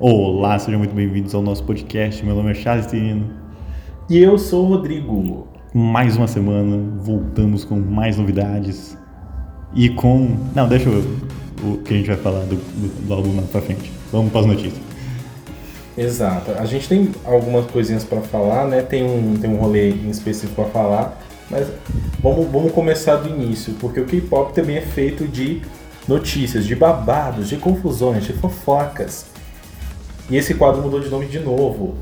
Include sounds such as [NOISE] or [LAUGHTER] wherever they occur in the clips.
Olá, sejam muito bem-vindos ao nosso podcast. Meu nome é Charles Tirino. E eu sou o Rodrigo. Mais uma semana, voltamos com mais novidades. E com. Não, deixa eu. O que a gente vai falar do, do, do álbum mais pra frente. Vamos para as notícias. Exato. A gente tem algumas coisinhas para falar, né? Tem um, tem um rolê em específico para falar. Mas vamos, vamos começar do início, porque o K-pop também é feito de notícias, de babados, de confusões, de fofocas. E esse quadro mudou de nome de novo.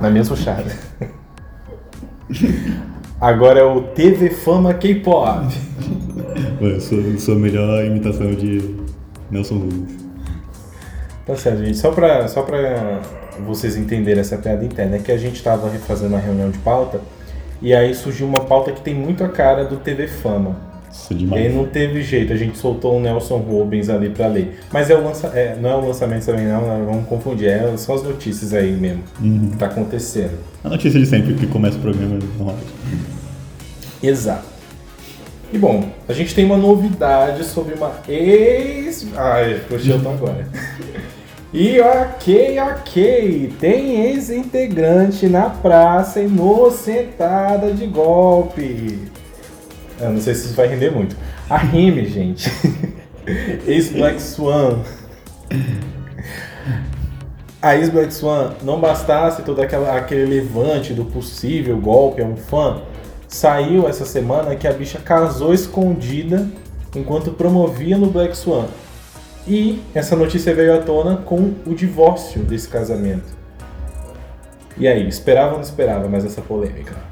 Na mesma chave. [LAUGHS] Agora é o TV Fama K-pop. Eu sou, sou a melhor imitação de Nelson Rubens. Tá certo, gente. Só pra, só pra vocês entenderem essa piada interna, é que a gente tava fazendo uma reunião de pauta e aí surgiu uma pauta que tem muito a cara do TV Fama. Isso é E demais. aí não teve jeito, a gente soltou o Nelson Rubens ali pra ler. Mas é o lança, é, não é o lançamento também não, não vamos confundir, é só as notícias aí mesmo Uhum. que tá acontecendo. A notícia de sempre que começa o programa. Exato. E bom, a gente tem uma novidade sobre uma ex. Ai, puxei eu tô agora. [LAUGHS] E ok, ok, tem ex-integrante na praça inocentada de golpe. Eu não sei se isso vai render muito. A Remy, gente. [LAUGHS] Ex-Black Swan. A ex-Black Swan não bastasse todo aquela, aquele levante do possível golpe a um fã, saiu essa semana que a bicha casou escondida enquanto promovia no Black Swan. E essa notícia veio à tona com o divórcio desse casamento. E aí, esperava ou não esperava mais essa polêmica?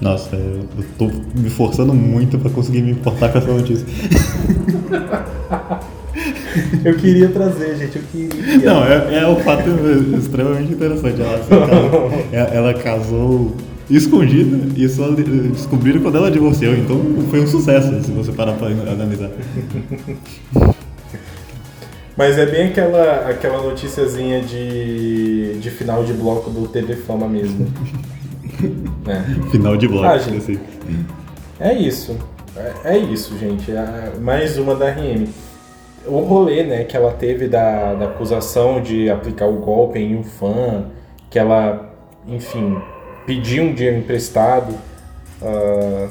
Nossa, eu tô me forçando muito pra conseguir me importar com essa notícia. Eu queria trazer, gente, eu queria. Não, é, é um fato extremamente interessante. Ela, se casou- ela- ela casou escondida e só de- descobriram quando ela divorciou. Então foi um sucesso, se você parar pra analisar. Mas é bem aquela, aquela noticiazinha de, de final de bloco do TV Fama mesmo. [LAUGHS] É. Final de bloco, Ah, gente. assim. É isso. É, é isso, gente. É mais uma da RM. O rolê, né, que ela teve da, da acusação de aplicar o golpe em um fã, que ela, enfim, pediu um dinheiro emprestado. ah,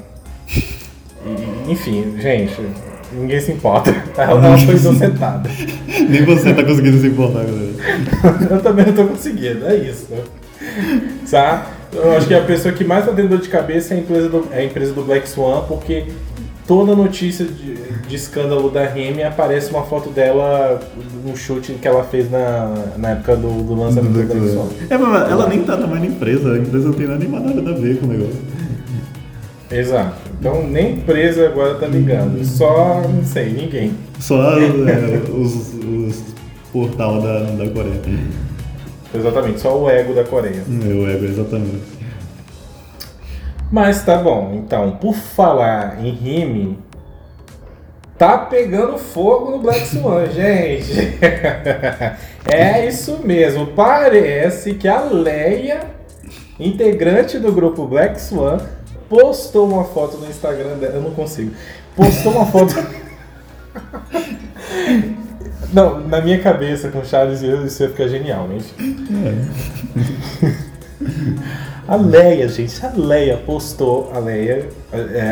e- enfim, gente, ninguém se importa. [LAUGHS] Ela, foi [LAUGHS] inocentada. Nem você tá conseguindo se importar, galera. Eu também não tô conseguindo, é isso. Tá? Eu acho que a pessoa que mais tá tendo dor de cabeça é a empresa do, é a empresa do Black Swan, porque toda notícia de, de escândalo da Remy aparece uma foto dela no chute que ela fez na, na época do, do lançamento do Black Swan. É, mas ela nem tá tamanho da empresa, a empresa não tem nada, nem nada a ver com o negócio. Exato. Então nem empresa agora tá ligando. Só, não sei, ninguém. Só é, os, os portal da, da Coreia. Exatamente, só o ego da Coreia. Meu ego, exatamente. Mas tá bom, então, por falar em rime, tá pegando fogo no Black Swan, [LAUGHS] gente. é isso mesmo, parece que a Leia, integrante do grupo Black Swan, postou uma foto no Instagram dela. Eu não consigo. Postou uma foto. [LAUGHS] Não, na minha cabeça, com Charles e eu, isso ia ficar genial, mas A Leia, gente, a Leia postou, a Leia,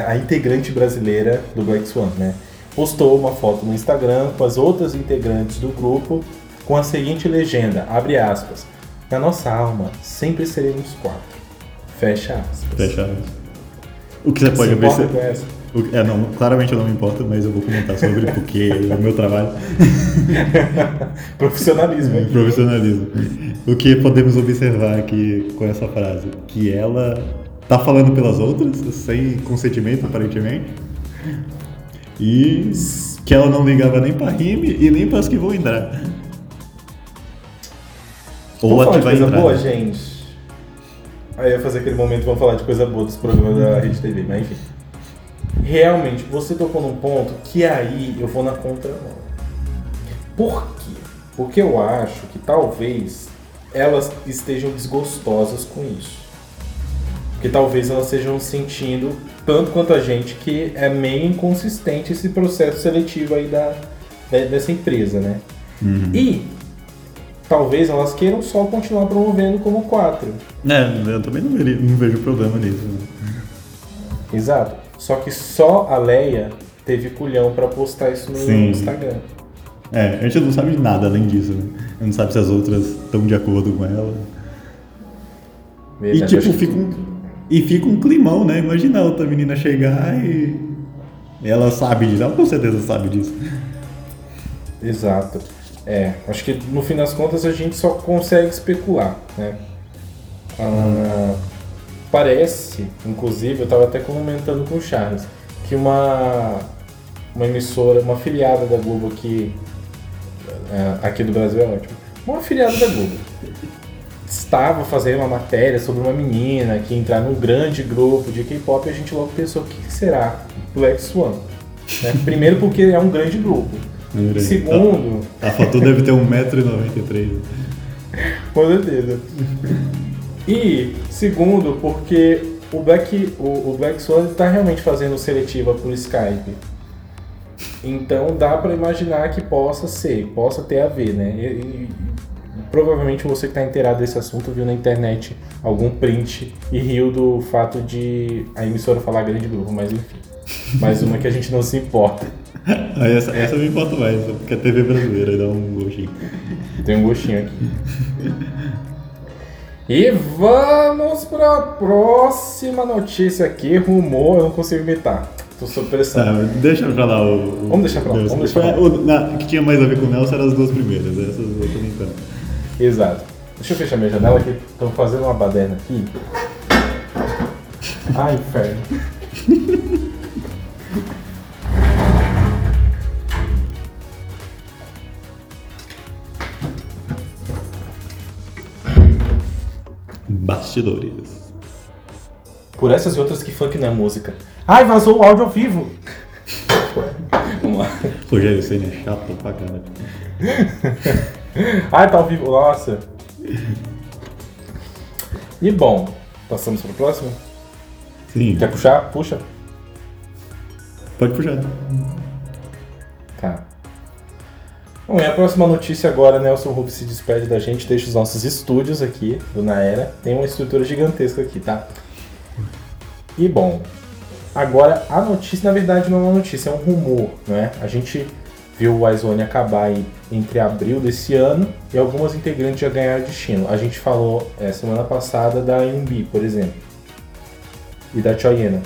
a, a integrante brasileira do Black Swan, né? Postou uma foto no Instagram com as outras integrantes do grupo com a seguinte legenda, abre aspas, na nossa alma sempre seremos quatro, fecha aspas. Fecha. O que você pode ver. É, não, claramente eu não me importo, mas eu vou comentar sobre porque é o meu trabalho. [LAUGHS] Profissionalismo aqui. Profissionalismo. O que podemos observar aqui com essa frase? Que ela tá falando pelas outras, sem consentimento, aparentemente. E que ela não ligava nem pra rime e nem para as que vão entrar. Ou a que vai coisa entrar. boa, gente? Aí eu ia fazer aquele momento, vamos falar de coisa boa dos programas da Rede TV, mas enfim. Realmente, você tocou num ponto que aí eu vou na contramão. Por quê? Porque eu acho que talvez elas estejam desgostosas com isso. Porque talvez elas estejam sentindo, tanto quanto a gente, que é meio inconsistente esse processo seletivo aí da, dessa empresa, né? Uhum. E talvez elas queiram só continuar promovendo como quatro. É, eu também não vejo, não vejo problema nisso. Né? Exato. Só que só a Leia teve culhão pra postar isso no Sim. Instagram. É, a gente não sabe de nada além disso, né? A gente não sabe se as outras estão de acordo com ela. E Verdade, tipo, acho que- fica um, e fica um climão, né? Imagina a outra menina chegar e ela sabe disso, ela com certeza sabe disso. Exato. É, acho que no fim das contas a gente só consegue especular, né? Ah, parece, inclusive, eu estava até comentando com o Charles, que uma, uma emissora, uma filiada da Globo aqui, é, aqui do Brasil é ótimo, uma filiada da Globo, estava fazendo uma matéria sobre uma menina que entrar num grande grupo de K-pop e a gente logo pensou, o que será Black Swan? Né? [LAUGHS] Primeiro porque é um grande grupo. Segundo, A, a foto deve ter 1,93m. [LAUGHS] Com certeza. E segundo, porque o Black, o, o Black Swan está realmente fazendo seletiva por Skype. Então dá para imaginar que possa ser, possa ter a ver, né? E, e- provavelmente você que está inteirado desse assunto viu na internet algum print e riu do fato de a emissora falar grande grupo, mas enfim. Mais uma que a gente não se importa. Ah, essa, essa me importa mais, porque a TV brasileira dá um gostinho. Tem um gostinho aqui. E vamos para a próxima notícia aqui. Rumor, eu não consigo imitar. Tô sob pressão. Tá, deixa pra lá o. o- Vamos deixar pra lá, vamos deixar pra lá. O, na, que tinha mais a ver com o Nelson eram as duas primeiras, essas outras nem tanto. Exato. Deixa eu fechar minha janela que estão fazendo uma baderna aqui. Ai, inferno. [LAUGHS] Bastidores. Por essas e outras que funk não é música. Ai, vazou o áudio ao vivo. Vamos lá. Rogério Senna é chato pra caralho. [LAUGHS] Ai, tá ao vivo. Nossa. E bom, passamos para o próximo? Sim, Quer puxar? Puxa. pode puxar. Tá. Bom, e a próxima notícia agora, Nelson Rubio se despede da gente, deixa os nossos estúdios aqui do Naera. Tem uma estrutura gigantesca aqui, tá? E bom, agora a notícia, na verdade, não é uma notícia, é um rumor, né? A gente viu o Wyzone acabar aí entre abril desse ano e algumas integrantes já ganharam destino. A gente falou é, semana passada da Yumbi, por exemplo, e da Choyena.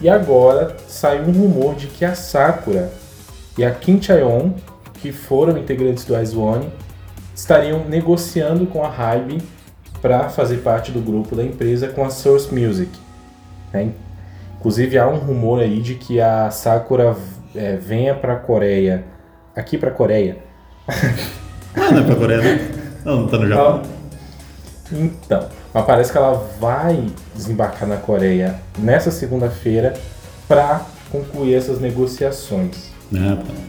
E agora saiu um rumor de que a Sakura e a Kim Chaeon, que foram integrantes do Ice One, estariam negociando com a Hybe para fazer parte do grupo da empresa com a Source Music. né? Inclusive há um rumor aí de que a Sakura é, venha para a Coreia, aqui para a Coreia. Ah, não é pra Coreia, né? Não, não tá no Japão. Então, mas parece que ela vai desembarcar na Coreia nessa segunda-feira para concluir essas negociações. Ah, tá.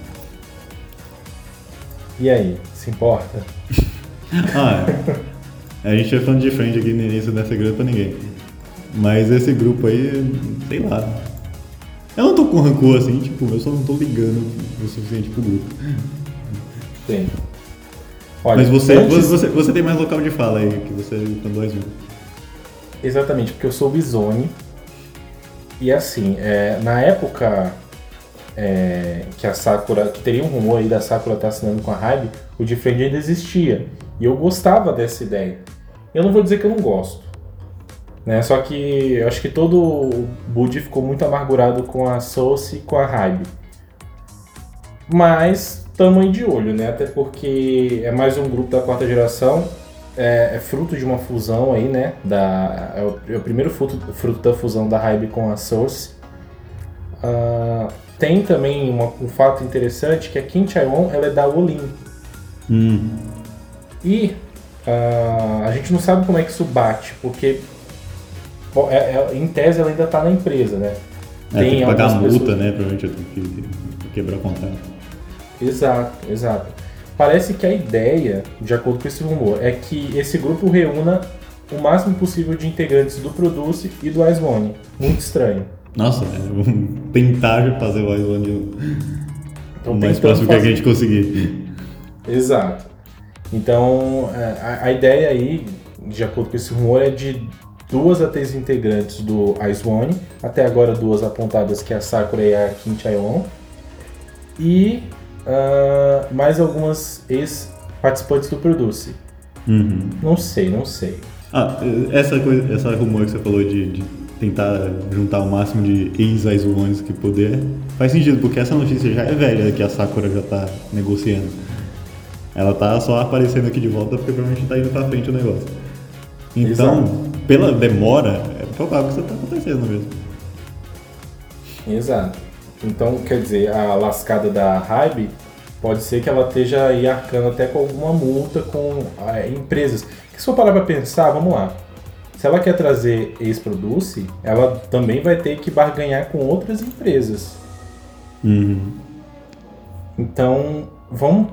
E aí, se importa? [LAUGHS] Ah, é. A gente é fã de frente aqui no início dessa segredo pra ninguém. Mas esse grupo aí, sei lá. Eu não tô com rancor assim, tipo, eu só não tô ligando o suficiente pro grupo. Tem. Olha, Mas você, antes- você, você tem mais local de fala aí, que você tá dois um. Exatamente, porque eu sou Bizone. E assim, é, na época é, que a Sakura, que teria um rumor aí da Sakura estar assinando com a Hybe, o Defend ainda existia. E eu gostava dessa ideia. Eu não vou dizer que eu não gosto. Né? Só que eu acho que todo o Budi ficou muito amargurado com a Source e com a Hybe. Mas tamo aí de olho, né? Até porque é mais um grupo da quarta geração é, é fruto de uma fusão aí, né? Da, é, o, é o primeiro fruto, fruto da fusão da Hybe com a Source. Ah, tem também uma- um fato interessante que a Kim Chaewon ela é da Olin. Hum. E ah, a gente não sabe como é que isso bate, porque bom, é- é- em tese ela ainda está na empresa, né? É, tem que pagar a multa, pessoas- né? Provavelmente eu tenho que quebrar o contrato. Exato, exato. Parece que a ideia, de acordo com esse rumor, é que esse grupo reúna o máximo possível de integrantes do Produce e do Ice One. Muito estranho. Nossa, é, vamos tentar fazer o Ice One Então, o mais próximo que a fazer- gente conseguir. Exato. Então, é, a, a ideia aí, de acordo com esse rumor, é de duas a três integrantes do Ice One, até agora duas apontadas que é a Sakura e a Kim Chae-won, e uh, mais algumas ex-participantes do Produce. Uhum. Não sei, não sei. Ah, essa coisa, essa rumor que você falou de, de tentar juntar o máximo de ex-Ice Ones que puder, faz sentido, porque essa notícia já é velha, que a Sakura já tá negociando. Ela tá só aparecendo aqui de volta porque provavelmente tá indo pra frente o negócio. Então, Exato. pela demora, é provável que isso tá acontecendo mesmo. Exato. Então, quer dizer, a lascada da Hybe pode ser que ela esteja aí arcando até com alguma multa com ah, empresas. Que se for parar pra pensar, vamos lá. Se ela quer trazer ex-produce, ela também vai ter que barganhar com outras empresas. Uhum. Então, vamos.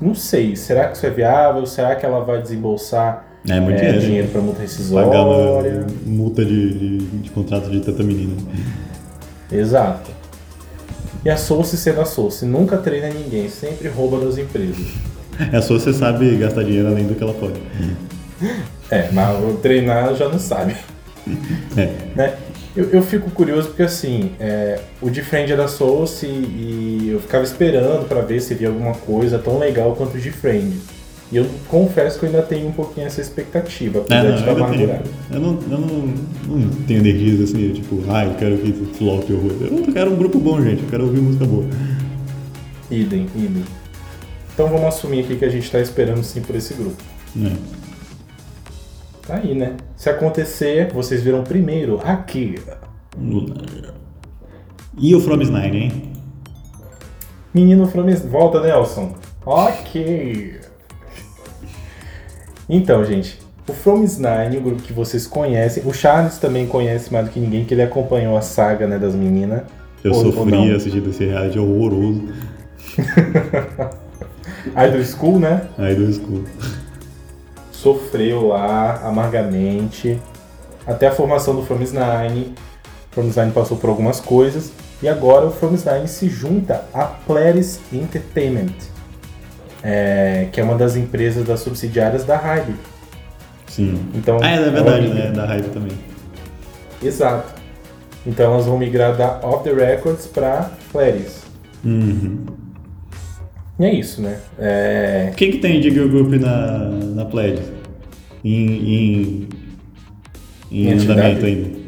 Não sei, será que isso é viável? Será que ela vai desembolsar É muito é, dinheiro. dinheiro para multa rescisória? Pagando multa de, de, de contrato de tanta menina. Exato. E a Source sendo a Source, nunca treina ninguém, sempre rouba das empresas. É só você sabe gastar dinheiro além do que ela pode. [LAUGHS] É, mas o treinar já não sabe. É. Né? Eu, eu fico curioso porque assim, é, o Friend era Source e, e eu ficava esperando pra ver se via alguma coisa tão legal quanto o Friend. E eu confesso que eu ainda tenho um pouquinho essa expectativa, apesar É, não, de estar ainda tenho, amargurado. eu, não, eu não, não tenho energias assim, tipo, ah, eu quero que flop horror. Eu quero um grupo bom, gente, eu quero ouvir música boa. Idem, idem. Então vamos assumir aqui que a gente tá esperando sim por esse grupo. É. Tá aí, né? Se acontecer, vocês viram primeiro aqui. E o From Nine, hein? Menino Flames. Volta, Nelson. Ok. Então, gente. O From Nine, o grupo que vocês conhecem. O Charles também conhece mais do que ninguém, que ele acompanhou a saga né, das meninas. Eu Ou- ou sofri não. assistindo esse reality horroroso. [LAUGHS] Idol School, né? Aí do school. Sofreu lá amargamente. Até a formação do From Nine. O From Nine passou por algumas coisas. E agora o From Nine se junta a Polaris Entertainment. é, que é uma das empresas das subsidiárias da Hybe. Sim. Então, Ah, é, é ela verdade, migra- né? Da raiva também. Exato. Então elas vão migrar da Off the Records para Polaris. Uhum. E é isso, né? É, Quem que tem de girl group na, na Pledge? Em, em, em Em andamento ainda?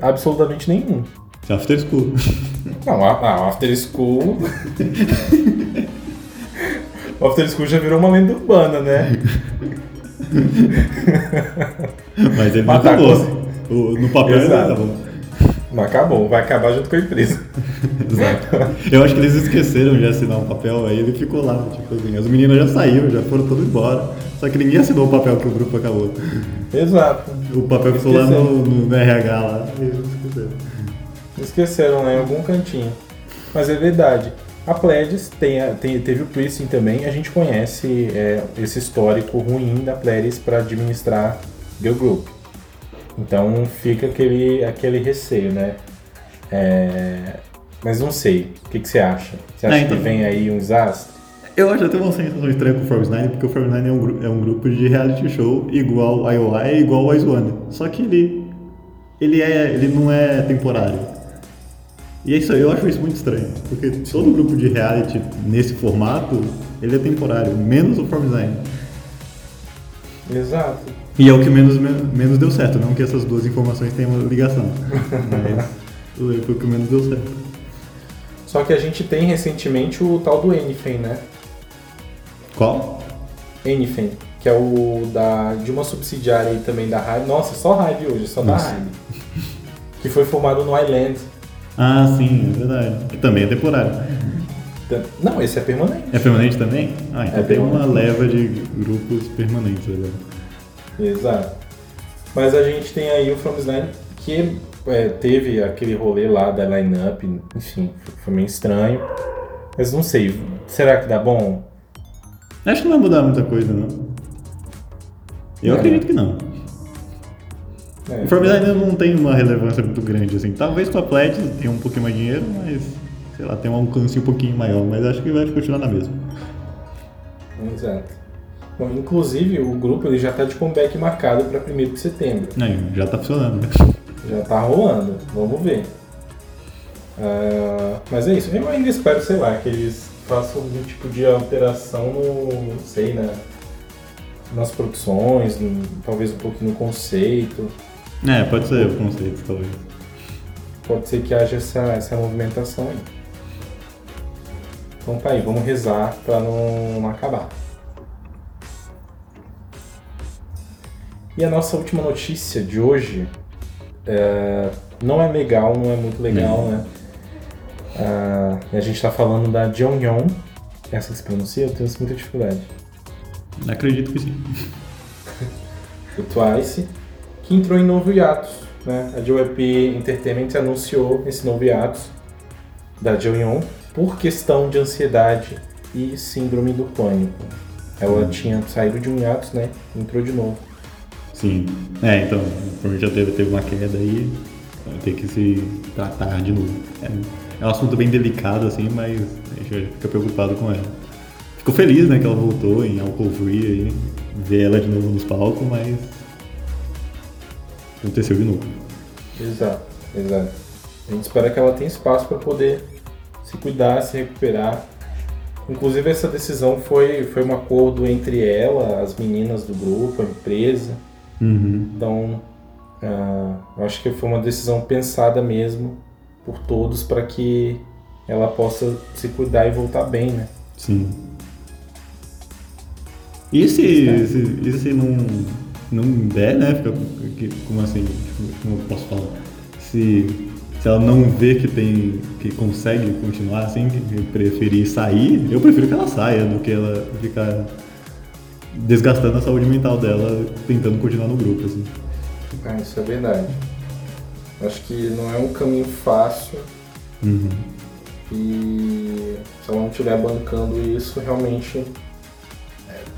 absolutamente nenhum. After School. [LAUGHS] Não, a, a After School. [LAUGHS] o After School já virou uma lenda urbana, né? [LAUGHS] Mas ele não Mas tá acabou. O- No papel ele não Exato. Mas acabou, vai acabar junto com a empresa. [LAUGHS] Exato. Eu acho que eles esqueceram de assinar um papel, aí ele ficou lá, tipo assim, as meninas já saíram, já foram todas embora. Só que ninguém assinou o papel que o grupo acabou. Exato. O papel ficou lá no, no RH lá e eles esqueceram. Esqueceram lá em algum cantinho. Mas é verdade. A Pledis tem, tem- teve o Twisting também. A gente conhece é, esse histórico ruim da Pledis para administrar Girl Group. Então fica aquele, aquele receio, né? É, mas não sei. O que, que você acha? Você acha Ah, então. que vem aí um desastre? Eu acho até uma sensação estranha com o Forbes Nine, porque o Forbes Nine é um, é um grupo de reality show igual ao IOI e igual ao Ice One. Só que ele, ele, é, ele não é temporário. E é isso aí, eu acho isso muito estranho. Porque todo grupo de reality nesse formato, ele é temporário, menos o Forbes Nine. Exato. E é o que menos, men- menos deu certo, não que essas duas informações tenham uma ligação. Mas foi o que menos deu certo. Só que a gente tem recentemente o tal do Enifen, né? Qual? Enifen, que é o da, de uma subsidiária aí também da Hive. Nossa, só Hive hoje, só da Nossa. Hive. Que foi formado no Island. Ah, sim, é verdade. Que também é temporário. Não, esse é permanente. É permanente também? Ah, então É tem uma leva de grupos permanentes agora. Exato. Mas a gente tem aí o From Slime que é, teve aquele rolê lá da line-up, enfim, foi meio estranho. Mas não sei, será que dá bom? Acho que não vai mudar muita coisa, não. Eu É. acredito que não. É, O ainda não tem uma relevância muito grande, assim. Talvez com a Pledge tenha um pouquinho mais de dinheiro, mas, sei lá, tem um alcance um pouquinho maior. Mas acho que vai continuar na mesma. Exato. Bom, inclusive, o grupo ele já está de comeback marcado para 1 de setembro. É, já tá funcionando, né? [LAUGHS] Já tá rolando, vamos ver. Uh, mas é isso, eu ainda espero, sei lá, que eles façam algum tipo de alteração no, sei, né, nas produções, no, talvez um pouquinho no conceito. É, pode ser o conceito, talvez. Pode ser que haja essa, essa movimentação aí. Então tá aí, vamos rezar para não, não acabar. E a nossa última notícia de hoje é, não é legal, não é muito legal, uhum. né? Ah, a gente está falando da Jeongyeon, essa que se pronuncia, eu tenho muita dificuldade. Acredito que sim. [LAUGHS] o Twice, que entrou em novo hiatus. Né? A JYP Entertainment anunciou esse novo hiatus da Jeongyeon por questão de ansiedade e síndrome do pânico. Ela uhum. tinha saído de um hiatus, né? Entrou de novo. Sim. É, então, provavelmente já teve, teve uma queda aí, vai ter que se tratar de novo. É, é um assunto bem delicado, assim, mas a gente fica preocupado com ela. Fico feliz, né, que ela voltou em Free aí, ver ela de novo nos palcos, mas aconteceu de novo. Exato, exato. A gente espera que ela tenha espaço para poder se cuidar, se recuperar. Inclusive essa decisão foi, foi um acordo entre ela, as meninas do grupo, a empresa. Uhum. Então, uh, acho que foi uma decisão pensada mesmo por todos para que ela possa se cuidar e voltar bem, né? Sim. E se, se, e se não, não der, né? Fica, como assim? Como eu posso falar? Se, se ela não vê que tem que consegue continuar assim, que preferir sair, eu prefiro que ela saia do que ela ficar desgastando a saúde mental dela tentando continuar no grupo, assim. Ah, isso é verdade. Acho que não é um caminho fácil. Uhum. E se ela não estiver bancando isso, realmente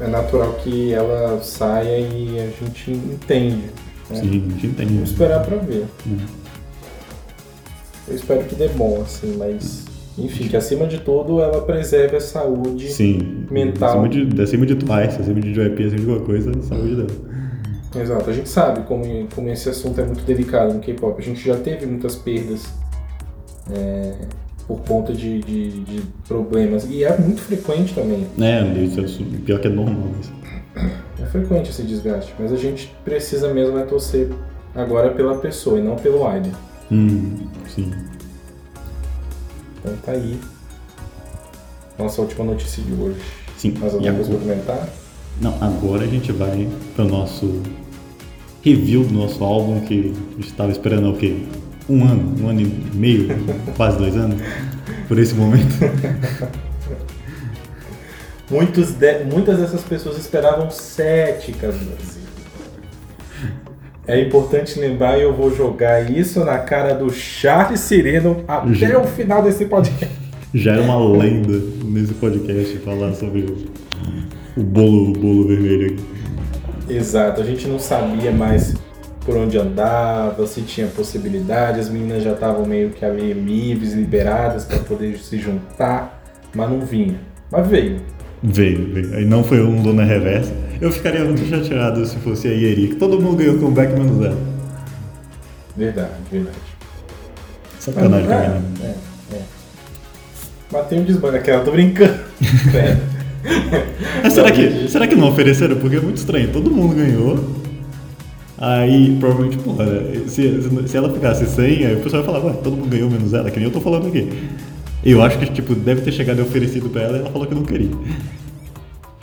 é natural que ela saia e a gente entende. Né? Sim, a gente entende. Vamos esperar pra ver. Uhum. Eu espero que dê bom, assim, mas enfim, que acima de tudo ela preserve a saúde Sim, mental. Acima de, acima de Twice, acima de JP, acima de qualquer coisa, a saúde dela. Exato, a gente sabe como, como esse assunto é muito delicado no K-pop. A gente já teve muitas perdas é, por conta de, de, de, problemas. E é muito frequente também. É, isso é pior que é normal. Isso. É frequente esse desgaste, mas a gente precisa mesmo é torcer agora pela pessoa e não pelo idol. Hum, sim. Então tá aí. Nossa última notícia de hoje. Sim. Mais alguma coisa comentar? Não, agora a gente vai para o nosso review do nosso álbum que a gente estava esperando o quê? Um ano, um ano e meio, [LAUGHS] quase dois anos, por esse momento. [LAUGHS] Muitos de, muitas dessas pessoas esperavam sete. É importante lembrar e eu vou jogar isso na cara do Charles Sireno até Já. o final desse podcast. Já é uma lenda nesse podcast falar sobre o, o bolo, o bolo vermelho aqui. Exato, a gente não sabia mais por onde andava, se tinha possibilidade, as meninas já estavam meio que ali livres, liberadas para poder se juntar, mas não vinha. Mas veio. Veio, veio. Aí não foi um Luna Reversa. Eu ficaria muito chateado se fosse a que todo mundo ganhou comeback menos ela. Verdade, verdade. Sacanagem Mas, é, é, é. Matei um desbanho aquela, tô brincando. [LAUGHS] é. Mas será que, será que não ofereceram? Porque é muito estranho. Todo mundo ganhou. Aí, provavelmente, pô, se, se ela ficasse sem, aí o pessoal ia falar, ué, todo mundo ganhou menos ela, que nem eu tô falando aqui. Eu acho que, tipo, deve ter chegado e oferecido pra ela e ela falou que não queria.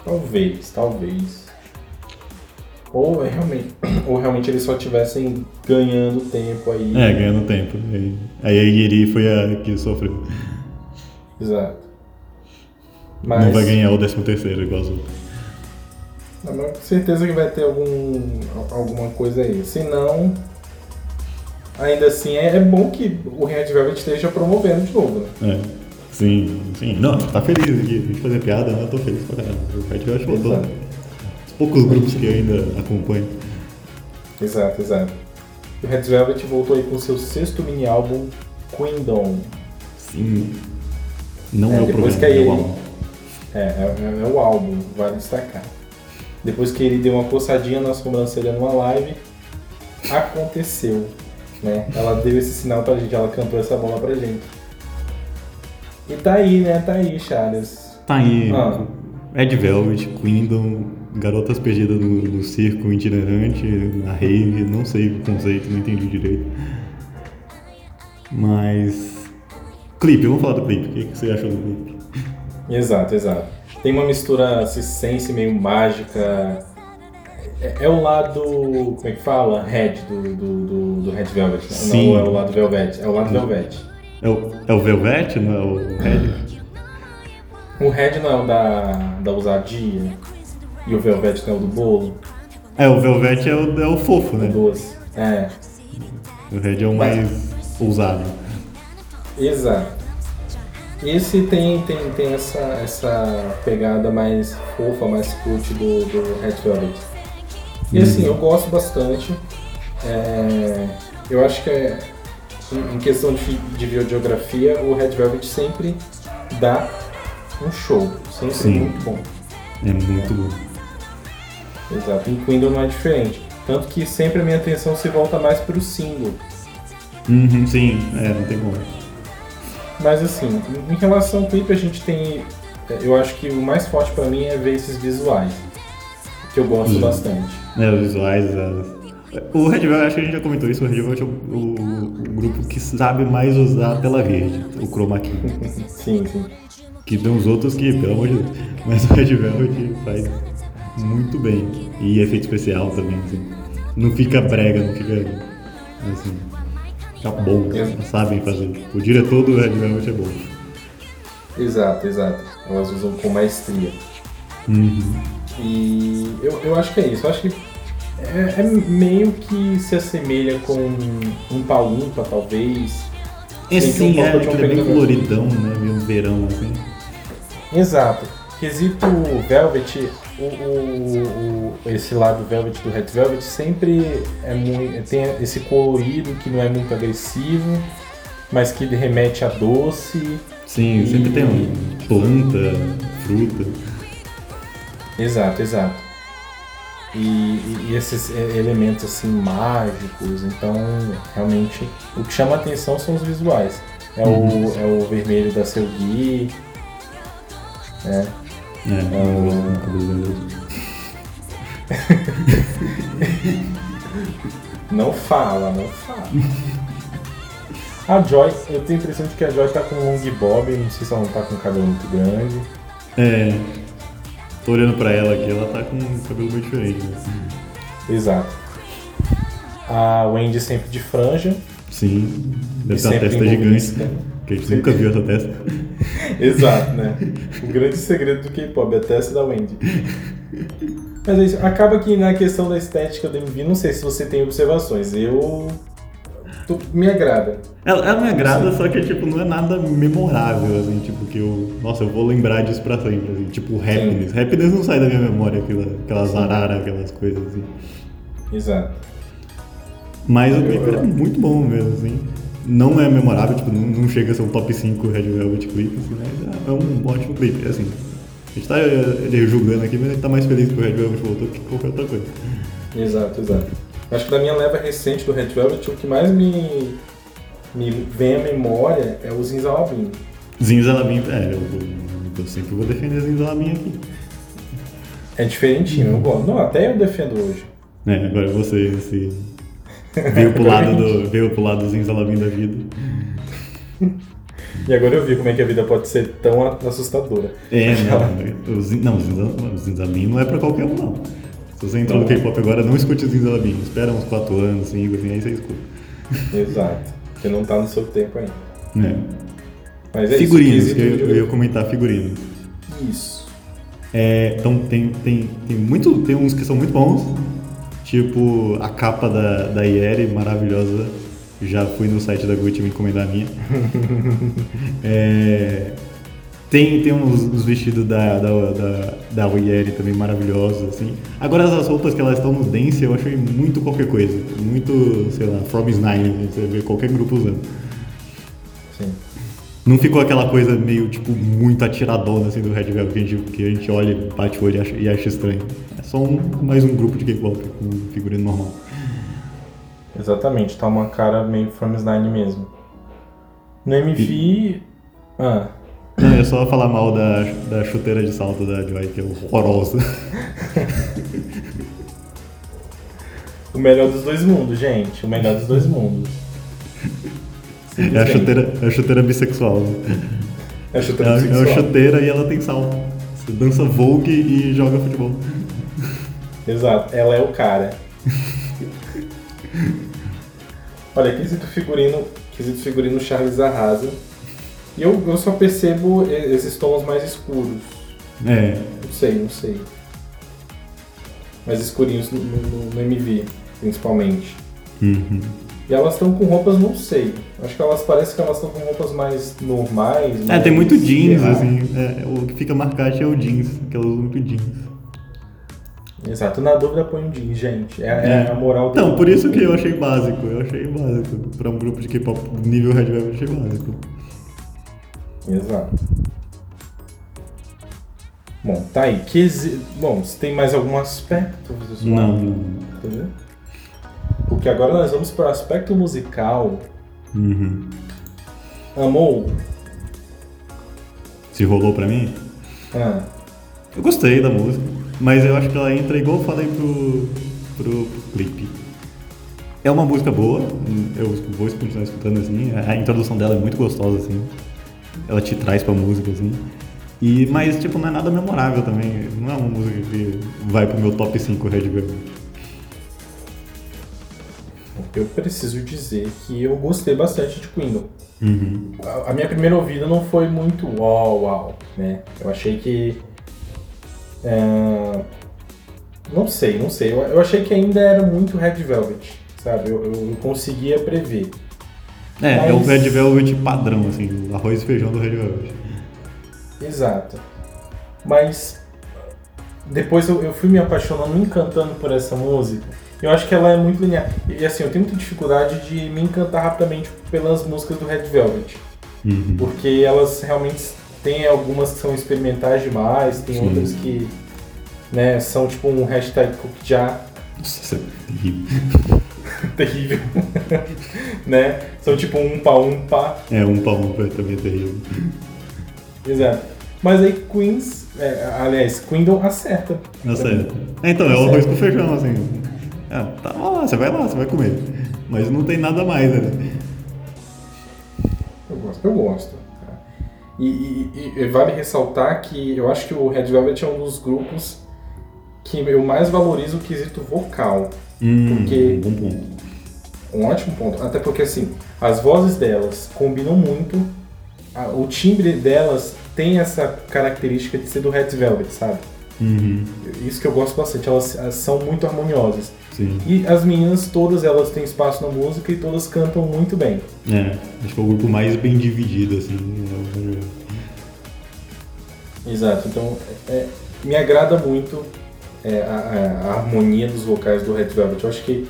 Talvez, talvez. Ou é realmente, ou realmente eles só estivessem ganhando tempo aí. É, ganhando tempo. Aí, aí a Yeri foi a que sofreu. Exato. Mas... Não vai ganhar o 13 terceiro igual as outras. Não, mas com certeza que vai ter algum, alguma coisa aí. Se não, ainda assim é, é bom que o Red Velvet esteja promovendo de novo, né? É. Sim, sim. Não, tá feliz aqui. A gente fazer piada, né? Eu tô feliz pra caramba. O Red Velvet voltou. Os poucos grupos que ainda acompanham. Exato, exato. O Red Velvet voltou aí com seu sexto mini álbum, Queendom. Sim. Não é, é o problema, que é o álbum. É, é, é o álbum, vale destacar. Depois que ele deu uma coçadinha na sobrancelha numa live, aconteceu. Né? Ela deu esse sinal pra gente, ela cantou essa bola pra gente. E tá aí, né? Tá aí, Charles. Tá aí. Ah. Ed Velvet, Queendom, Garotas Perdidas no, no Circo Itinerante, na rave, não sei o conceito, não entendi direito. Mas. Clipe, vamos falar do clipe. O que, que você achou do clipe? Exato, exato. Tem uma mistura circense meio mágica. É, é o lado. Como é que fala? Red do, do, do, do Red Velvet. né? Sim. Não, é o lado Velvet. É o lado Velvet. É o, é o Velvet, não é o Red? O Red não é o da, da ousadia. E o Velvet é o do bolo. É, o Velvet é o, é o fofo, O né? doce. É, O Red é o mais ousado. exato. Esse tem, tem, tem essa, essa pegada mais fofa, mais cult do, do Red Velvet. E assim, eu gosto bastante. É, eu acho que é, em questão de, de videografia, o Red Velvet sempre dá um show. Sempre Sim. muito bom. É muito bom. Exato. Em Queendom não é diferente. Tanto que sempre a minha atenção se volta mais pro single. Uhum, sim, é, não tem como. Mas assim, em relação ao clipe, a gente tem. Eu acho que o mais forte pra mim é ver esses visuais. Que eu gosto Hum. bastante. É, os visuais. as- O Red Velvet, acho que a gente já comentou isso, o Red Velvet é o, o- o grupo que sabe mais usar a tela verde, o chroma key. [LAUGHS] Sim, sim. Que tem uns outros que, pelo amor de Deus. Mas o Red Velvet faz muito bem. E efeito especial também, assim. Não fica brega, não fica. Assim. Fica bom, Exato. sabem fazer. O diretor do Red Velvet é bom. Exato, exato. Elas usam com maestria. Uhum. E eu, eu acho que é isso. Eu acho que é, é meio que se assemelha com um Palumpa, talvez. Esse Sim, um é, é bem coloridão, né? Meio verão, assim. Exato. Quesito Velvet, o, o- o- esse lado Velvet do Red Velvet sempre é muito, tem esse colorido que não é muito agressivo, mas que remete a doce. Sim, E- sempre tem um planta, fruta. Exato, exato. E, e- e esses elementos assim mágicos, então realmente o que chama a atenção são os visuais. É, Uhum. o, é o vermelho da seu Gui, né? É, eu gosto do cabelo vermelho. Não fala, não fala. A Joy, eu tenho a impressão de que a Joy tá com um long bob, não sei se ela não tá com um cabelo muito grande. É. Tô olhando pra ela aqui, ela tá com um cabelo meio diferente. Né? Exato. A Wendy sempre de franja. Sim, deve ter uma testa gigante. Que a gente nunca viu essa testa. [LAUGHS] Exato, né? O grande segredo do K-pop é a testa da Wendy. Mas é isso. Acaba que na questão da estética do MV, não sei se você tem observações. Eu. tu- me agrada. Ela, ela me agrada, só que tipo, não é nada memorável, assim, tipo, que eu. Nossa, eu vou lembrar disso pra sempre, assim, tipo happiness. Happiness não sai da minha memória, aquela, aquelas araras, aquelas coisas assim. Exato. Mas o Eu- clipe é muito bom mesmo, assim. Não é memorável, tipo, não, não chega a ser um top 5 Red Velvet clipe, assim, mas é um ótimo clipe, assim. A gente tá eh, julgando aqui, mas a gente tá mais feliz que o Red Velvet voltou que qualquer outra coisa. Exato, exato. Acho que da minha leva recente do Red Velvet, o que mais me, me vem à memória é o Zinzalabim. Zinzalabim, é, eu, eu, eu sempre vou defender Zinzalabim aqui. É diferentinho, eu gosto. Não, até eu defendo hoje. É, agora você se veio pro lado do veio pro lado do Zinzalabim da vida. E agora eu vi como é que a vida pode ser tão assustadora. É, não, o Zin, não, o Zinzal- o Zinzalabim não é pra qualquer um não. Se você entrou no K-pop agora, não escute Zinzalabim. Espera uns 4 anos, 5, assim, aí você escuta. Exato. Porque não tá no seu tempo ainda. É. Mas é Figurinos, isso. que eu, eu ia comentar figurinos. Isso. É, então tem, tem, tem, muito, tem uns que são muito bons, tipo a capa da, da Yeri, maravilhosa. Já fui no site da Gucci me encomendar a minha. [LAUGHS] É, tem, tem uns, uns vestidos da, da, da, da Yeri também maravilhosos, assim. Agora as roupas que elas estão no dance eu achei muito qualquer coisa. Muito, sei lá, From Nine, você vê qualquer grupo usando. Sim. Não ficou aquela coisa meio, tipo, muito atiradona assim do Red Velvet que a gente, que a gente olha, bate o olho e acha, e acha estranho. Só um, mais um grupo de K-pop com figurino normal. Exatamente, tá uma cara meio From Nine mesmo. No MV. Ah. Não, é só falar mal da, da chuteira de salto da Joy, que é horrorosa. [LAUGHS] o melhor dos dois mundos, gente. O melhor dos dois mundos. É a chuteira, é a chuteira bissexual. É a chuteira É, bissexual. é a chuteira e ela tem salto. Você dança Vogue e joga futebol. Exato, ela é o cara. Olha, quesito figurino, quesito figurino Charles arrasa. E eu, eu só percebo esses tons mais escuros. É, Não sei, não sei. Mais escurinhos no, no- no MV, principalmente. uhum. E elas estão com roupas, não sei. Acho que elas parecem que elas estão com roupas mais normais. É, mais- tem muito jeans, assim. É, o que fica marcado é o jeans, que ela usa muito jeans. Exato, na dúvida põe um jeans, gente. É, é a moral do. Então, por isso que eu achei básico. Eu achei básico. Pra um grupo de K-pop nível Red Velvet, eu achei básico. Exato. Bom, tá aí. Quesi... Bom, se tem mais algum aspecto visual? Não, não. Entendeu? Porque agora nós vamos para o aspecto musical. Uhum. Amou? Se rolou pra mim? Ah, Eu gostei da música, mas eu acho que ela entra igual eu falei pro, pro, pro clipe. É uma música boa, eu vou continuar escutando assim, a introdução dela é muito gostosa assim. Ela te traz pra música assim. E, mas tipo, não é nada memorável também, não é uma música que vai pro meu top 5 Red Velvet. eu preciso dizer que eu gostei bastante de Queen. Uhum. A- A minha primeira ouvida não foi muito uau, uau, né? Eu achei que. É, Não sei, não sei. Eu, eu achei que ainda era muito Red Velvet, sabe? Eu, eu conseguia prever. É, é o Mas- Red Velvet padrão, assim, o arroz e feijão do Red Velvet. Exato. Mas depois eu, eu fui me apaixonando, me encantando por essa música. Eu acho que ela é muito linear. E assim, eu tenho muita dificuldade de me encantar rapidamente pelas músicas do Red Velvet. Uhum. Porque elas realmente têm algumas que são experimentais demais, tem Sim. outras que né, são tipo um hashtag já Nossa, isso é terrível. [LAUGHS] terrível. [LAUGHS] né? São tipo um pa um pa. É, um pau um também é terrível. Exato. Mas aí Queens, é, aliás, Queendom acerta. Mim. É, então, é o arroz com feijão, assim. É, tá lá, você vai lá, você vai comer. Mas não tem nada mais ali. Eu gosto, eu gosto. E, e- e vale ressaltar que eu acho que o Red Velvet é um dos grupos que eu mais valorizo o quesito vocal. Hum, Porque- Bom ponto. Um ótimo ponto. Até porque, assim, as vozes delas combinam muito. a- o timbre delas tem essa característica de ser do Red Velvet, sabe? Uhum, Isso que eu gosto bastante. Elas, elas são muito harmoniosas. Sim. E as meninas, todas elas têm espaço na música e todas cantam muito bem. É, acho que é o grupo mais bem dividido, assim. é Red Velvet. Exato. Então, é- me agrada muito é, a, a- harmonia dos vocais do Red Velvet. Eu acho que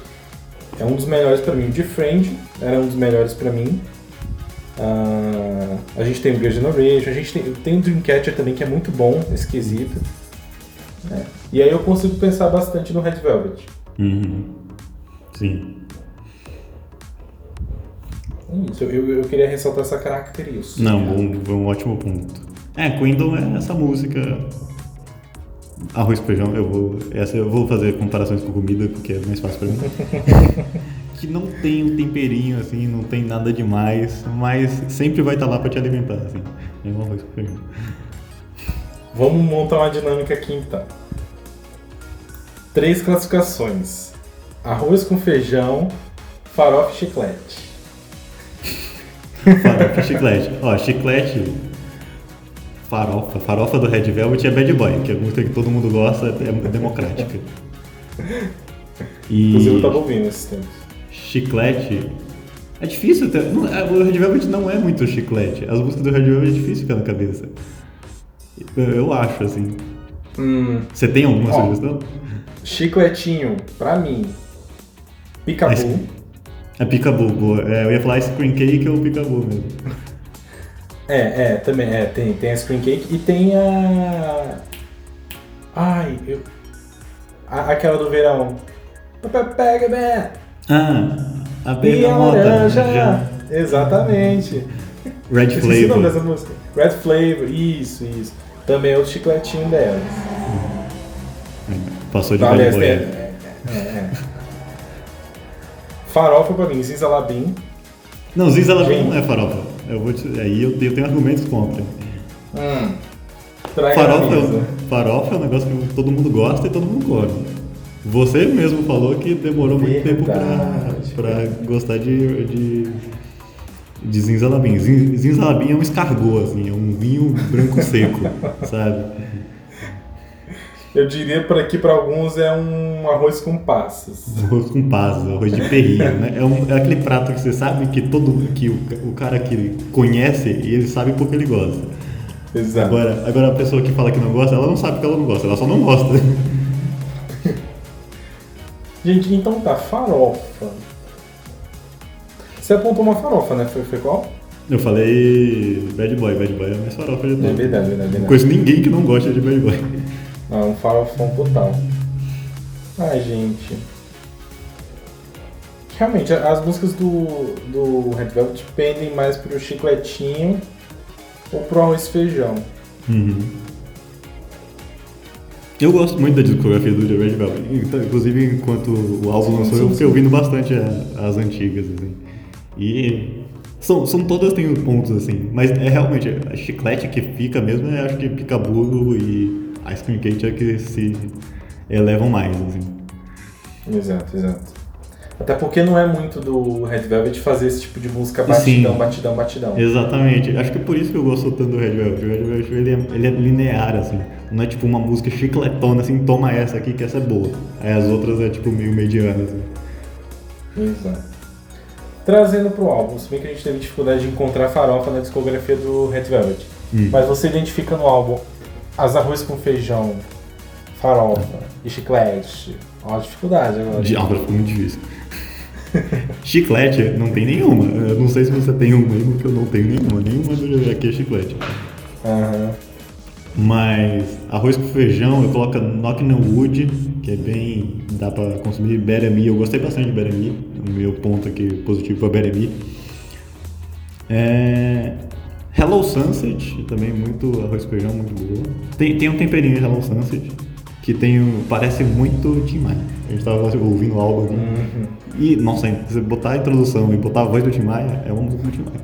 é um dos melhores pra mim. O de Friend era um dos melhores pra mim. Ah, a gente tem o Girl Generation, a gente tem, tem o Dreamcatcher também, que é muito bom, esquisito. né? E aí eu consigo pensar bastante no Red Velvet. Uhum. Sim. É Isso, eu, eu queria ressaltar essa característica. Não, foi um ótimo ponto. É, Queendom é essa música. Arroz com feijão, eu vou. Essa eu vou fazer comparações com comida porque é mais fácil pra mim. [LAUGHS] que não tem um temperinho assim, não tem nada demais, mas sempre vai estar lá pra te alimentar, assim. É um arroz com feijão. Vamos montar uma dinâmica aqui então. Três classificações: arroz com feijão, farofa e chiclete. Farofa e chiclete. Ó, chiclete. Farofa. Farofa do Red Velvet é Bad Boy, que é a música que todo mundo gosta, é democrática. E Inclusive eu tava ouvindo esses tempos. chiclete. É difícil ter. não, é, O Red Velvet não é muito chiclete. As músicas do Red Velvet é difícil ficar na cabeça. Eu, eu acho, assim. Hum, Você tem alguma Ó. sugestão? Chicletinho, pra mim, picabu. É Picabu, boa. É, eu ia falar Cream Cake ou Picabu mesmo. [LAUGHS] É, é, também, é, tem, tem a Screen Cake e tem a. Ai, eu. A, aquela do verão. Pega, man! Ah, a E Bela a Mota. laranja! já. Exatamente. Red Flavor. Red Flavor, isso, isso. Também é o chicletinho delas. Passou de Aliás, Bad é, é, é. Farofa pra mim, Ziza Labim. Não, Ziza Labim Gente. não é farofa. Eu vou te... Aí eu, eu tenho argumentos contra. Hum. Farofa, é- farofa é um negócio que todo mundo gosta e todo mundo come. Você mesmo falou que demorou muito tempo pra, Verdade. pra gostar de, de, de Zinzalabim. Zin- Zinzalabim é um escargot, assim, é um vinho branco seco, [LAUGHS] sabe? Eu diria para que para alguns é um arroz com passas. Arroz com paz, arroz de perrilha, né? É, um- é aquele prato que você sabe que todo que o, o cara que conhece e ele sabe porque ele gosta. Exato. Agora, agora a pessoa que fala que não gosta, ela não sabe que ela não gosta, ela só não gosta. [LAUGHS] Gente, então tá, farofa. Você apontou uma farofa, né? Foi, foi qual? Eu falei Bad Boy, Bad Boy é a mais farofa de É todas. verdade, verdade, Não verdade. conheço ninguém que não gosta de Bad Boy. Não, um farofão total. Ai, gente. Realmente, as músicas do, do Red Velvet pendem mais pro chicletinho ou pro arroz e feijão. Uhum. Eu gosto muito da discografia do The Red Velvet. Então, inclusive, enquanto o álbum lançou, eu fiquei ouvindo bastante a- as antigas, assim. E são, são todas têm pontos, assim. Mas é realmente, a chiclete que fica mesmo, eu acho que Picaburro e Ice Cream Cake é que se elevam mais, assim. Exato, exato. Até porque não é muito do Red Velvet fazer esse tipo de música batidão, Sim. batidão, batidão. Exatamente. Acho que é por isso que eu gosto tanto do Red Velvet. O Red Velvet ele é, ele é linear, assim. Não é tipo uma música chicletona, assim, toma essa aqui que essa é boa. Aí as outras é tipo meio mediana, assim. Exato. Trazendo pro álbum, se bem que a gente teve dificuldade de encontrar farofa na discografia do Red Velvet. Hum. Mas você identifica no álbum as arroz com feijão, farofa e chiclete. Ó a dificuldade agora. Agora ficou muito difícil. chiclete não tem nenhuma. Eu não sei se você tem uma aí, porque eu não tenho nenhuma. Nenhuma do aqui é chiclete. Aham. Mas arroz com feijão, eu coloco Knockin' on Wood, que é bem. dá pra consumir. Beremy, eu gostei bastante de Beremy. O meu ponto aqui positivo pra Beremy. É, Hello Sunset, também muito arroz com feijão, muito boa. Tem, tem um temperinho de Hello Sunset, que tem, um- parece muito Tim Maia. A gente tava ouvindo o álbum aqui. Uhum. E, nossa, se você botar a introdução e botar a voz do Tim Maia, é uma música do Tim Maia.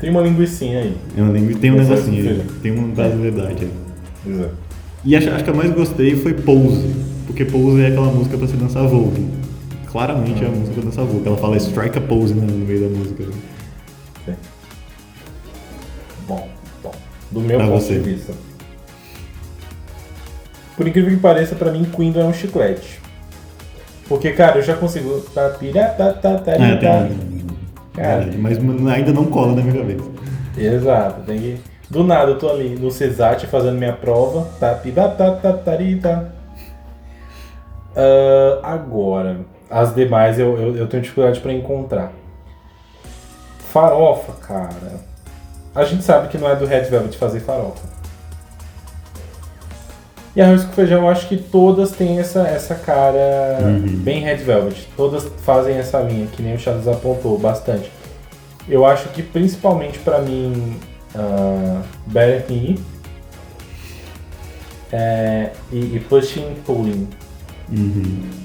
Tem uma linguicinha aí. É uma língua- tem um é negocinho aí, tem uma brasileiridade aí. Exato. E acho, acho que a mais gostei foi Pose, porque Pose é aquela música pra você dançar Vogue. Claramente é a música dançar Vogue. Ela fala strike a pose né, no meio da música. Bom, bom. Do meu Pra ponto você. de vista. Por incrível que pareça, pra mim, Queen é um chiclete. Porque, cara, eu já consigo. Tá, tá, tá, tá, É, tá. Cara. Verdade, Mas ainda não cola na minha cabeça. Exato, tem que. Do nada eu tô ali no CESAT fazendo minha prova. Tá, tá, tá, tarita. Ah, agora, as demais eu, eu, eu tenho dificuldade pra encontrar. Farofa, cara. A gente sabe que não é do Red Velvet fazer farofa. E arroz com feijão, eu acho que todas têm essa, essa cara Uhum. bem Red Velvet. Todas fazem essa linha, que nem o Chaves apontou bastante. Eu acho que principalmente pra mim, uh, Better Me é, e, e Pushing Pulling. Uhum.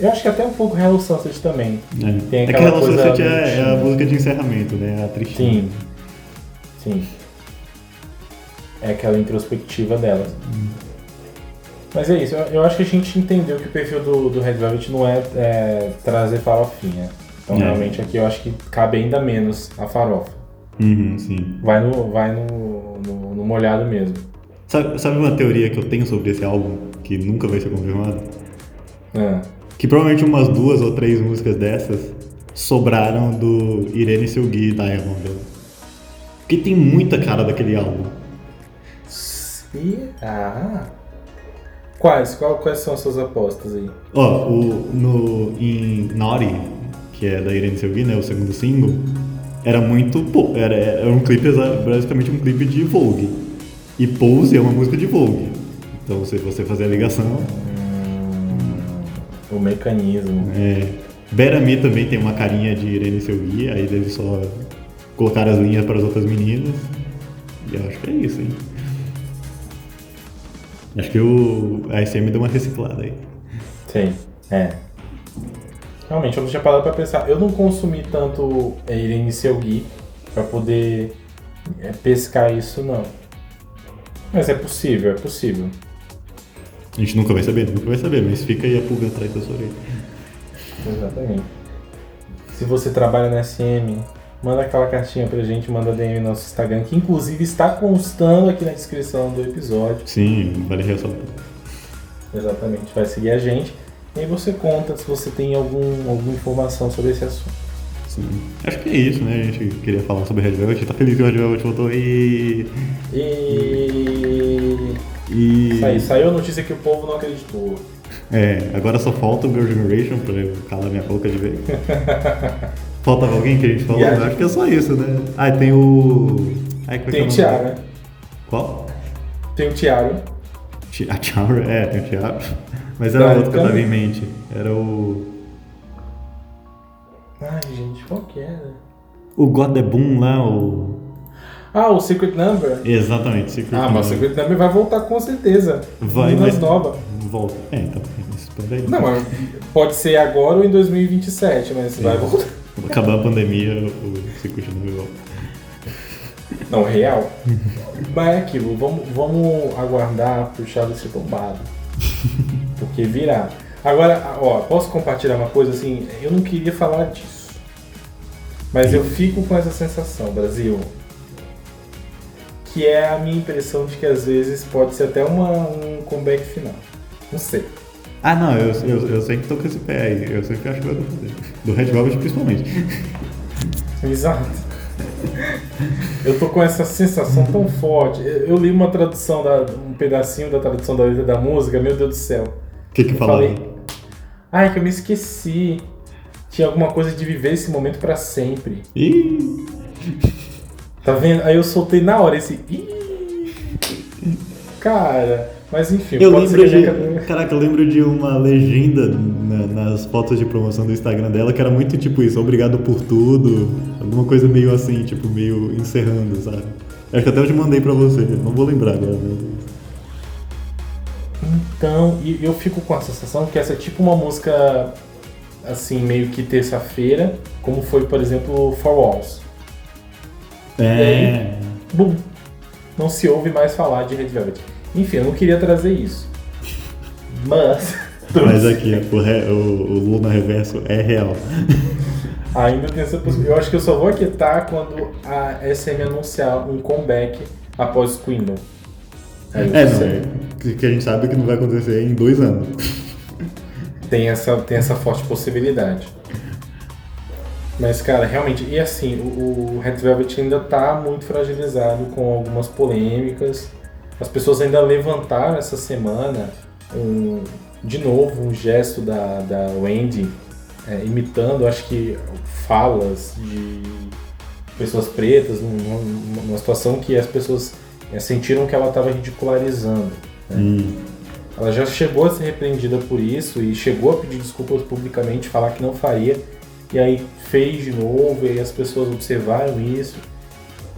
Eu acho que até um pouco Hello Sunset também. É, Tem é que aquela Hello coisa Sunset é, é a música de encerramento, né? A tristinha. Sim. Sim. É aquela introspectiva delas. Mas é isso, eu, eu acho que a gente entendeu que o perfil do, do Red Velvet não é, é trazer farofinha. Então É. realmente aqui eu acho que cabe ainda menos a farofa. Uhum, sim. Vai no, vai no, no, no molhado mesmo. Sabe, sabe uma teoria que eu tenho sobre esse álbum, que nunca vai ser confirmada? É. Que provavelmente umas duas ou três músicas dessas sobraram do Irene Silgui Diamond. Porque tem muita cara daquele álbum. Ah. Quais? Qual, quais são as suas apostas aí? Ó, o, no, em Naughty, que é da Irene Silgui, né, o segundo single, era muito. po- Era, era um clipe, basicamente um clipe de Vogue. E Pose é uma música de Vogue. Então, se você fazer a ligação. O mecanismo. É, Berami também tem uma carinha de Irene Selvi, aí eles só colocaram as linhas para as outras meninas. E eu acho que é isso, hein? Acho que o a SM deu uma reciclada aí. Sim, é. Realmente, eu não tinha parado pra pensar. Eu não consumi tanto é, Irene Selgui pra poder é, pescar isso, não. Mas é possível, é possível. A gente nunca vai saber, nunca vai saber, mas fica aí a pulga atrás da sua orelha. Exatamente. Se você trabalha na SM, manda aquela cartinha pra gente, manda DM no nosso Instagram, que inclusive está constando aqui na descrição do episódio. Sim, vale ressaltar. Exatamente, vai seguir a gente. E aí você conta se você tem algum, alguma informação sobre esse assunto. Sim. Acho que é isso, né? A gente queria falar sobre Red Velvet, tá feliz que o Red Velvet voltou e. E. E. Saiu, saiu a notícia que o povo não acreditou. É, agora só falta o Girl Generation pra eu calar minha boca de vez. [LAUGHS] Faltava alguém que a gente falou? Eu Acho que é só isso, né? Ah, tem o. Ai, é que é Tem o? Tiago, né? Qual? Tem o Tiago. Ti- A Tiara, é, tem o Tiara. Mas era outro que eu tava em mente. Era o. Ai, gente, qual que era? O God the Boom lá, o. Ah, o Secret Number. Exatamente, Secret Ah, mas o. Secret Number vai voltar com certeza. Vai, mas- nova. Volta. É, então, espera aí. Não, mas pode ser agora ou em 2027, mas vai É. voltar. Acabar a pandemia, o Secret Number volta. Não, real. Mas é aquilo, vamos, vamos aguardar pro Chaves ser tombado. Porque virá. Agora, ó, posso compartilhar uma coisa assim? Eu não queria falar disso. Mas eu fico com essa sensação, Brasil. Que é a minha impressão de que às vezes pode ser até uma, um comeback final. Não sei. Ah, não, eu, eu, eu sempre tô com esse pé aí. Eu sempre acho que vai fazer. Do Red Velvet principalmente. [LAUGHS] Exato. Eu tô com essa sensação tão forte. Eu li uma tradução, da, um pedacinho da tradução da letra da música, meu Deus do céu. O que que Eu falava? falei, ai, que eu me esqueci. Tinha alguma coisa de viver esse momento pra sempre. Ih, [LAUGHS] Tá vendo? Aí eu soltei na hora esse. Cara, mas enfim, eu lembro de. cabeça- Caraca, eu lembro de uma legenda na- nas fotos de promoção do Instagram dela que era muito tipo isso, obrigado por tudo. Alguma coisa meio assim, tipo, meio encerrando, sabe? Acho que até eu te mandei pra você, não vou lembrar agora, né? Então, eu fico com a sensação que essa é tipo uma música assim, meio que terça-feira, como foi, por exemplo, For Walls. É. Bum! Não se ouve mais falar de Red Velvet. Enfim, eu não queria trazer isso. Mas. [LAUGHS] Mas aqui, o, re- o, o Luna Reverso é real. Ainda tem essa possibilidade. Eu acho que eu só vou aquietar quando a SM anunciar um comeback após Queendom. Aí eu É, não, sei. é que- que a gente sabe que não vai acontecer em dois anos. Tem essa, tem essa forte possibilidade. Mas, cara, realmente, e assim, o, o Red Velvet ainda tá muito fragilizado com algumas polêmicas. As pessoas ainda levantaram essa semana um, de novo um gesto da, da Wendy é, imitando, acho que, falas de pessoas pretas num- num- numa situação que as pessoas é, sentiram que ela estava ridicularizando. Hum. Ela já chegou a ser repreendida por isso e chegou a pedir desculpas publicamente, falar que não faria. E aí fez de novo, e aí as pessoas observaram isso.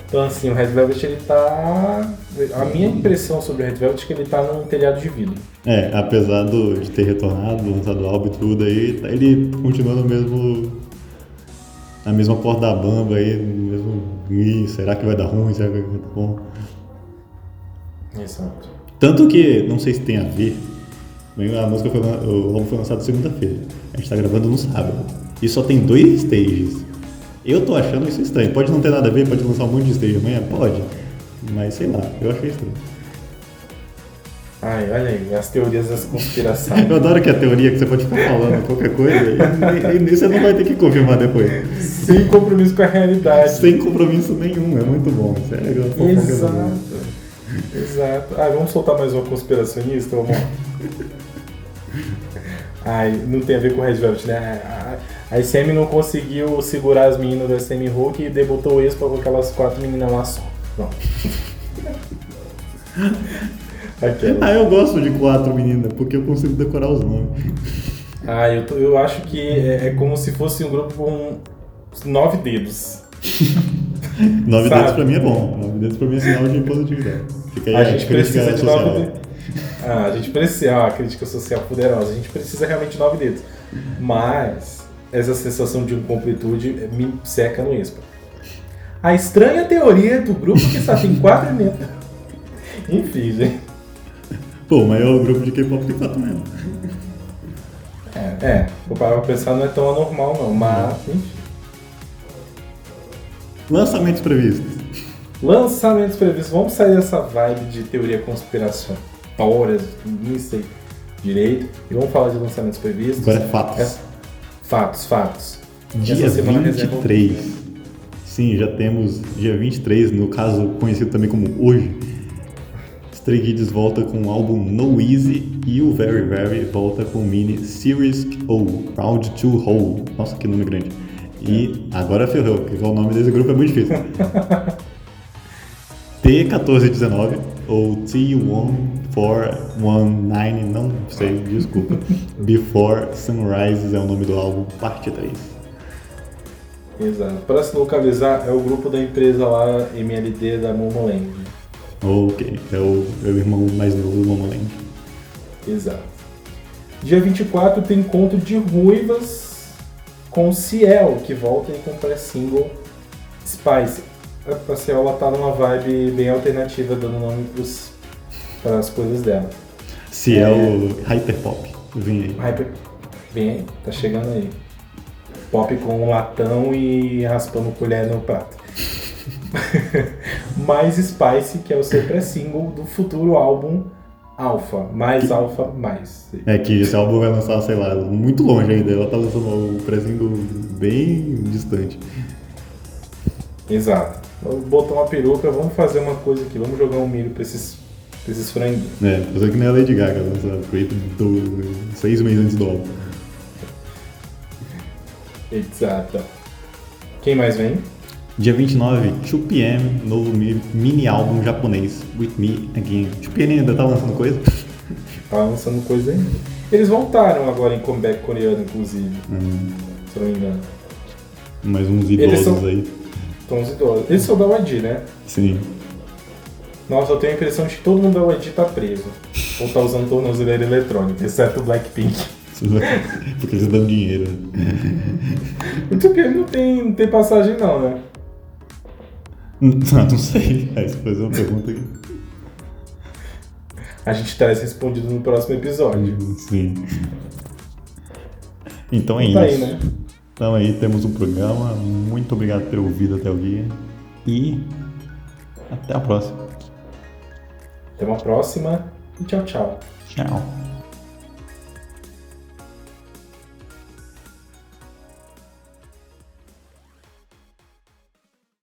Então assim, o Red Velvet ele tá. A minha impressão sobre o Red Velvet é que ele tá num telhado de vidro. É, apesar do, de ter retornado, lançado o álbum e tudo aí, ele continua no mesmo. Na mesma corda bamba aí, no mesmo. Ih, será que vai dar ruim? Será que vai dar bom? Exato. Tanto que, não sei se tem a ver, a música foi, o álbum foi lançado segunda-feira. A gente tá gravando no sábado. E só tem dois stages. Eu tô achando isso estranho. Pode não ter nada a ver, pode lançar um monte de stage amanhã? Pode. Mas sei lá, eu achei estranho. Ai, olha aí, as teorias das conspiração. [LAUGHS] Eu adoro que a teoria que você pode ficar falando qualquer coisa e, e, e você não vai ter que confirmar depois. Sem compromisso com a realidade. Sem compromisso nenhum, é muito bom. Sério, eu tô Exato. Exato. Ah, vamos soltar mais uma conspiracionista? Vamos [LAUGHS] lá. Ai, não tem a ver com o Red Velvet, né? A, A SM não conseguiu segurar as meninas do SM Hulk e debutou o Expa com aquelas quatro meninas lá só. Pronto. [LAUGHS] Aquela. Ah, eu gosto de quatro meninas, porque eu consigo decorar os nomes. Ah, eu, tô- eu acho que é, é como se fosse um grupo com nove dedos. [LAUGHS] Nove Sabe? dedos pra mim é bom. Nove dedos pra mim é sinal de positividade. Fica aí A gente crítica precisa de social. nove dedos. Ah, a gente precisa. Ah, a crítica social poderosa. A gente precisa realmente de nove dedos. Mas essa sensação de incompletude me seca no Expa. A estranha teoria do grupo que só tem quatro dedos. Enfim, gente. Pô, mas é o grupo de K-pop tem quatro mesmo. É, é, vou parar pra pensar, não é tão anormal não, mas enfim. Lançamentos previstos. Lançamentos previstos. Vamos sair dessa vibe de teoria conspiratórias, nem sei direito. E vamos falar de lançamentos previstos. Agora é fatos. É, fatos, fatos. Dia Essa semana reserva- 23. Sim, já temos dia 23, no caso conhecido também como hoje. Stray Kids volta com o álbum No Easy e o Very Very volta com o mini Series O, Round to Hole. Nossa, que nome grande. E agora ferrou, porque o nome desse grupo é muito difícil. [LAUGHS] T1419 ou T1419, não sei, desculpa. [LAUGHS] Before Sunrise é o nome do álbum, parte 3. Exato. Para se localizar, é o grupo da empresa lá, MLD da Momoland. Ok, é o, é o irmão mais novo do Momoland. Exato. Dia 24 tem encontro de ruivas com Ciel, que volta e com pré-single Spice. A ela tá numa vibe bem alternativa, dando nome para as coisas dela. Se é, o Hyperpop, vem aí. Hyper, vem aí, tá chegando aí. Pop com um latão e raspando colher no prato. [LAUGHS] mais Spice, que é o seu pré-single do futuro álbum Alpha. Mais Alpha, mais. É que esse álbum vai lançar, sei lá, muito longe ainda. Ela tá lançando o prezinho bem distante. Exato. Vamos botar uma peruca, vamos fazer uma coisa aqui, vamos jogar um milho pra esses, pra esses franguinhos. É, fazer que nem a Lady Gaga, lança do, seis meses antes do álbum. Exato. Quem mais vem? Dia 29, 2PM, novo mi- mini álbum japonês, With Me Again. 2PM ainda tá lançando coisa? Tá lançando coisa ainda. Eles voltaram agora em comeback coreano, inclusive, Hum, se não me engano. mais uns idosos são- aí. Então os idosos. Eles são da né? Sim. Nossa, eu tenho a impressão de que todo mundo da YG tá preso. Ou tá usando tornozeleira eletrônica, exceto o Blackpink. [LAUGHS] Porque eles dão dinheiro. O 2PM não tem, não tem passagem não, né? Ah, [LAUGHS] não sei. Aí você fazer uma pergunta aqui. A gente traz respondido no próximo episódio. Sim. Então é Tá aí, isso. né? Então aí temos um programa. Muito obrigado por ter ouvido até o dia. E até a próxima. Até uma próxima e tchau, tchau. Tchau.